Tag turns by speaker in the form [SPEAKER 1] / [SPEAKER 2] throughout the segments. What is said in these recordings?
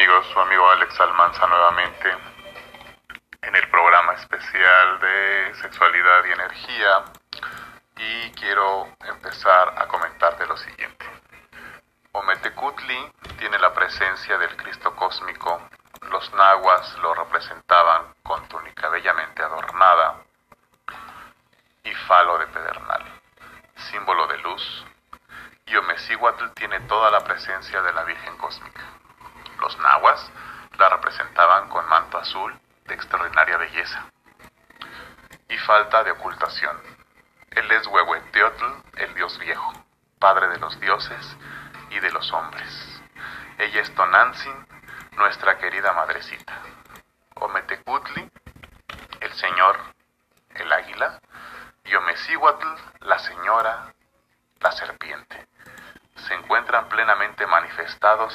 [SPEAKER 1] amigos? Su amigo Alex Almanza nuevamente en el programa especial de sexualidad y energía y quiero empezar a comentarte lo siguiente. Ometecutli tiene la presencia del Cristo cósmico, los nahuas lo representaban con túnica bellamente adornada y falo de pedernal, símbolo de luz, y Omecíhuatl tiene toda la presencia de la Virgen cósmica. Los nahuas la representaban con manto azul de extraordinaria belleza y falta de ocultación. Él es Huehueteotl, el dios viejo, padre de los dioses y de los hombres. Ella es Tonantzin, nuestra querida madrecita. Ometecutli, el señor, el águila, y Omecíhuatl, la señora, la serpiente se encuentran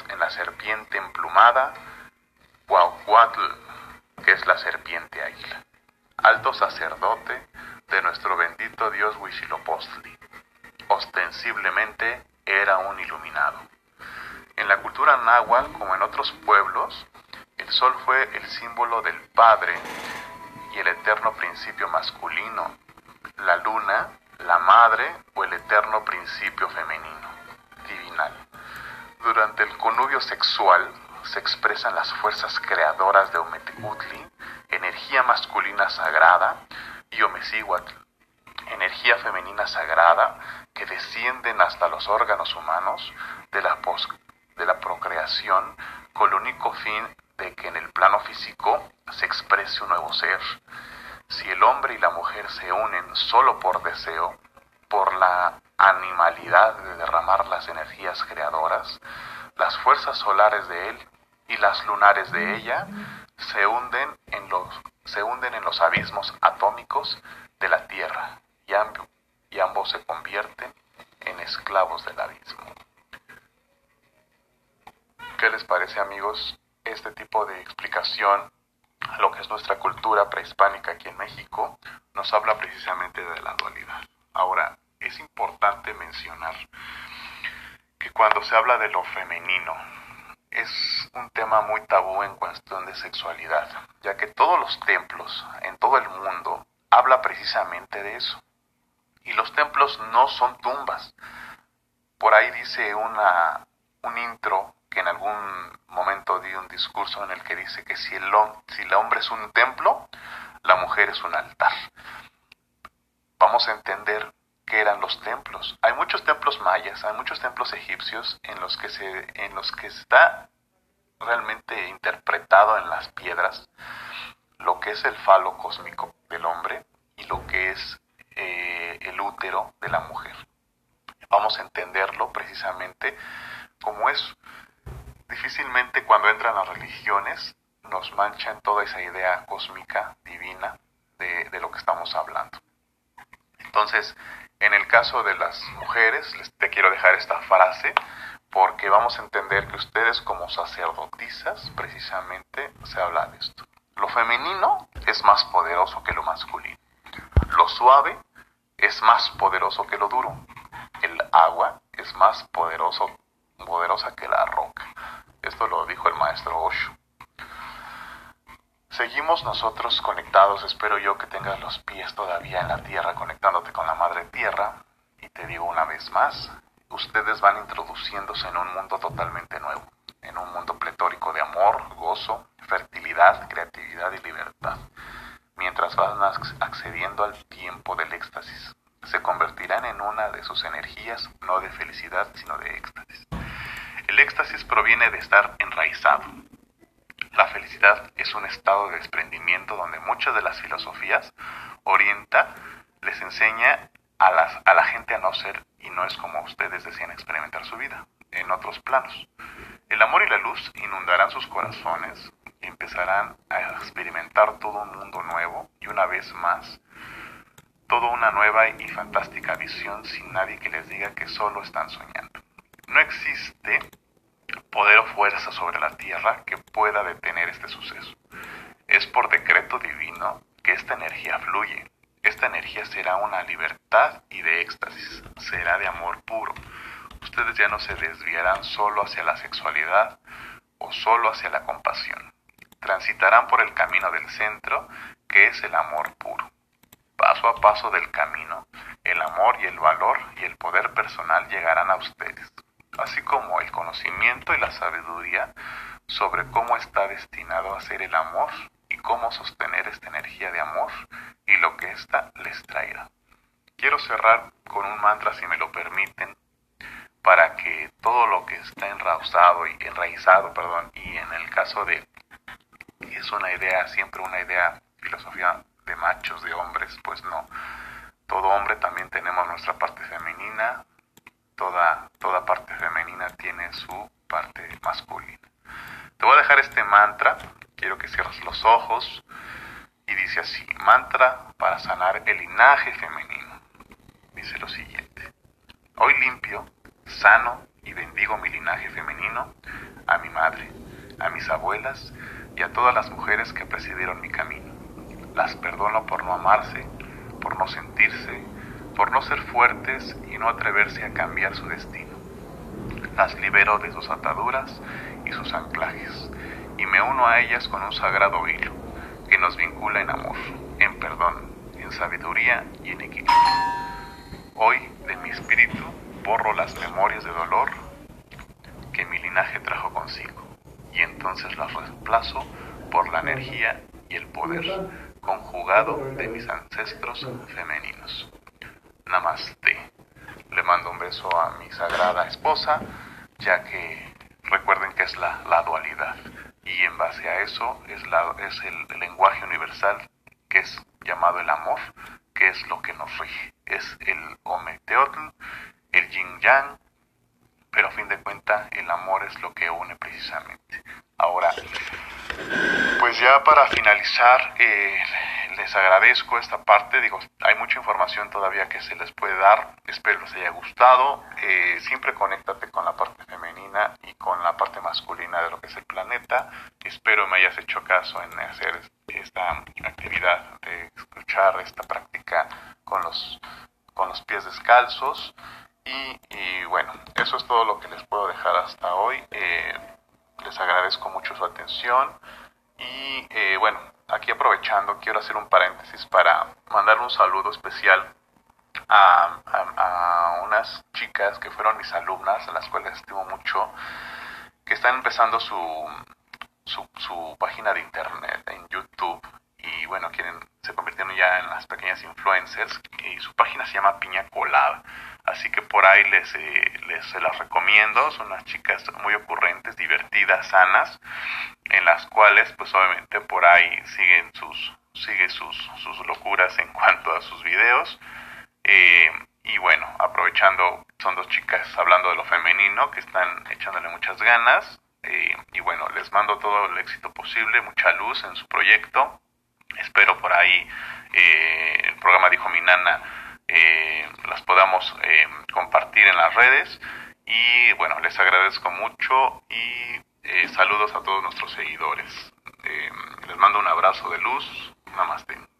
[SPEAKER 1] en la serpiente emplumada Huahuatl, que es la serpiente águila, alto sacerdote de nuestro bendito Dios Huitzilopochtli. Ostensiblemente era un iluminado. En la cultura náhuatl, como en otros pueblos, el sol fue el símbolo del Padre y el eterno principio masculino, la luna, la madre o el eterno principio femenino divinal. Durante el connubio sexual se expresan las fuerzas creadoras de Ometecutli, energía masculina sagrada, y Omecíhuatl, energía femenina sagrada que descienden hasta los órganos humanos de la, de la procreación con el único fin de que en el plano físico se exprese un nuevo ser. Si el hombre y la mujer se unen solo por deseo, por la animalidad de derramar las energías creadoras, las fuerzas solares de él y las lunares de ella se hunden en los, se hunden en los abismos atómicos de la Tierra y, y ambos se convierten en esclavos del abismo. ¿Qué les parece amigos este tipo de explicación lo que es nuestra cultura prehispánica aquí en México? Nos habla precisamente de la dualidad. Ahora, es importante mencionar que cuando se habla de lo femenino, es un tema muy tabú en cuestión de sexualidad, ya que todos los templos en todo el mundo habla precisamente de eso. Y los templos no son tumbas. Por ahí dice una, un intro que en algún momento di un discurso en el que dice que si el, si el hombre es un templo, la mujer es un altar. Vamos a entender que eran los templos. Hay muchos templos mayas, hay muchos templos egipcios en los que se en los que está realmente interpretado en las piedras lo que es el falo cósmico del hombre y lo que es eh, el útero de la mujer. Vamos a entenderlo precisamente como es. Difícilmente cuando entran las religiones nos manchan toda esa idea cósmica, divina, de, de lo que estamos hablando. Entonces, en el caso de las mujeres, les, te quiero dejar esta frase porque vamos a entender que ustedes como sacerdotisas precisamente se habla de esto. Lo femenino es más poderoso que lo masculino. Lo suave es más poderoso que lo duro. El agua es más poderoso, poderosa que la roca. Esto lo dijo el maestro Osho. Seguimos nosotros conectados, espero yo que tengas los pies todavía en la tierra conectándote con la madre tierra. Y te digo una vez más, ustedes van introduciéndose en un mundo totalmente nuevo, en un mundo pletórico de amor, gozo, fertilidad, creatividad y libertad. Mientras van accediendo al tiempo del éxtasis, se convertirán en una de sus energías, no de felicidad, sino de éxtasis. El éxtasis proviene de estar enraizado, la felicidad es un estado de desprendimiento donde muchas de las filosofías orienta, les enseña a, las, a la gente a no ser y no es como ustedes desean experimentar su vida, en otros planos. El amor y la luz inundarán sus corazones empezarán a experimentar todo un mundo nuevo y una vez más, toda una nueva y fantástica visión sin nadie que les diga que solo están soñando. No existe poder o fuerza sobre la tierra que pueda detener este suceso. Es por decreto divino que esta energía fluye. Esta energía será una libertad y de éxtasis, será de amor puro. Ustedes ya no se desviarán solo hacia la sexualidad o solo hacia la compasión. Transitarán por el camino del centro, que es el amor puro. Paso a paso del camino, el amor y el valor y el poder personal llegarán a ustedes, así como el conocimiento y la sabiduría sobre cómo está destinado a ser el amor y cómo sostener esta energía de amor y lo que ésta les traerá. Quiero cerrar con un mantra, si me lo permiten, para que todo lo que está enraizado y enraizado, perdón, y en el caso de es una idea, siempre una idea, filosofía de machos, de hombres, pues no. Todo hombre también tenemos nuestra parte femenina, toda, toda parte femenina tiene su parte masculina. Te voy a dejar este mantra, quiero que cierres los ojos y dice así, mantra para sanar el linaje femenino. Dice lo siguiente, hoy limpio, sano y bendigo mi linaje femenino, a mi madre, a mis abuelas y a todas las mujeres que presidieron mi camino. Las perdono por no amarse, por no sentirse, por no ser fuertes y no atreverse a cambiar su destino. Las libero de sus ataduras y sus anclajes, y me uno a ellas con un sagrado hilo que nos vincula en amor, en perdón, en sabiduría y en equilibrio. Hoy, de mi espíritu, borro las memorias de dolor que mi linaje trajo consigo, y entonces las reemplazo por la energía y el poder conjugado de mis ancestros femeninos. Namaste. Le mando un beso a mi sagrada esposa, ya que recuerden que es la, la dualidad. Y en base a eso es, la, es el, lenguaje universal que es llamado el amor, que es lo que nos rige. Es el Ometeotl, el Yin Yang, pero a fin de cuentas el amor es lo que une precisamente. Ahora, pues ya para finalizar, eh, les agradezco esta parte. Digo, hay mucha información todavía que se les puede dar. Espero les haya gustado. Eh, siempre conéctate con la parte femenina y con la parte masculina de lo que es el planeta. Espero me hayas hecho caso en hacer esta actividad de escuchar esta práctica con los, con los pies descalzos. Y, bueno, eso es todo lo que les puedo dejar hasta hoy. Eh, les agradezco mucho su atención. Y eh, bueno, aquí aprovechando, quiero hacer un paréntesis para mandar un saludo especial a, unas chicas que fueron mis alumnas, a las cuales estimo mucho, que están empezando su, su, su página de internet en YouTube y bueno, quieren, se convirtieron ya en las pequeñas influencers y su página se llama Piña Colada. Así que por ahí les, eh, les se las recomiendo, son unas chicas muy ocurrentes, divertidas, sanas, en las cuales pues obviamente por ahí siguen sus, sigue sus, sus locuras en cuanto a sus videos. Eh, y bueno, aprovechando, son dos chicas hablando de lo femenino que están echándole muchas ganas. Eh, y bueno, les mando todo el éxito posible, mucha luz en su proyecto. Espero por ahí el programa Dijo Mi Nana eh, las podamos eh, compartir en las redes. Y bueno, les agradezco mucho y eh, saludos a todos nuestros seguidores. les mando un abrazo de luz. Namaste.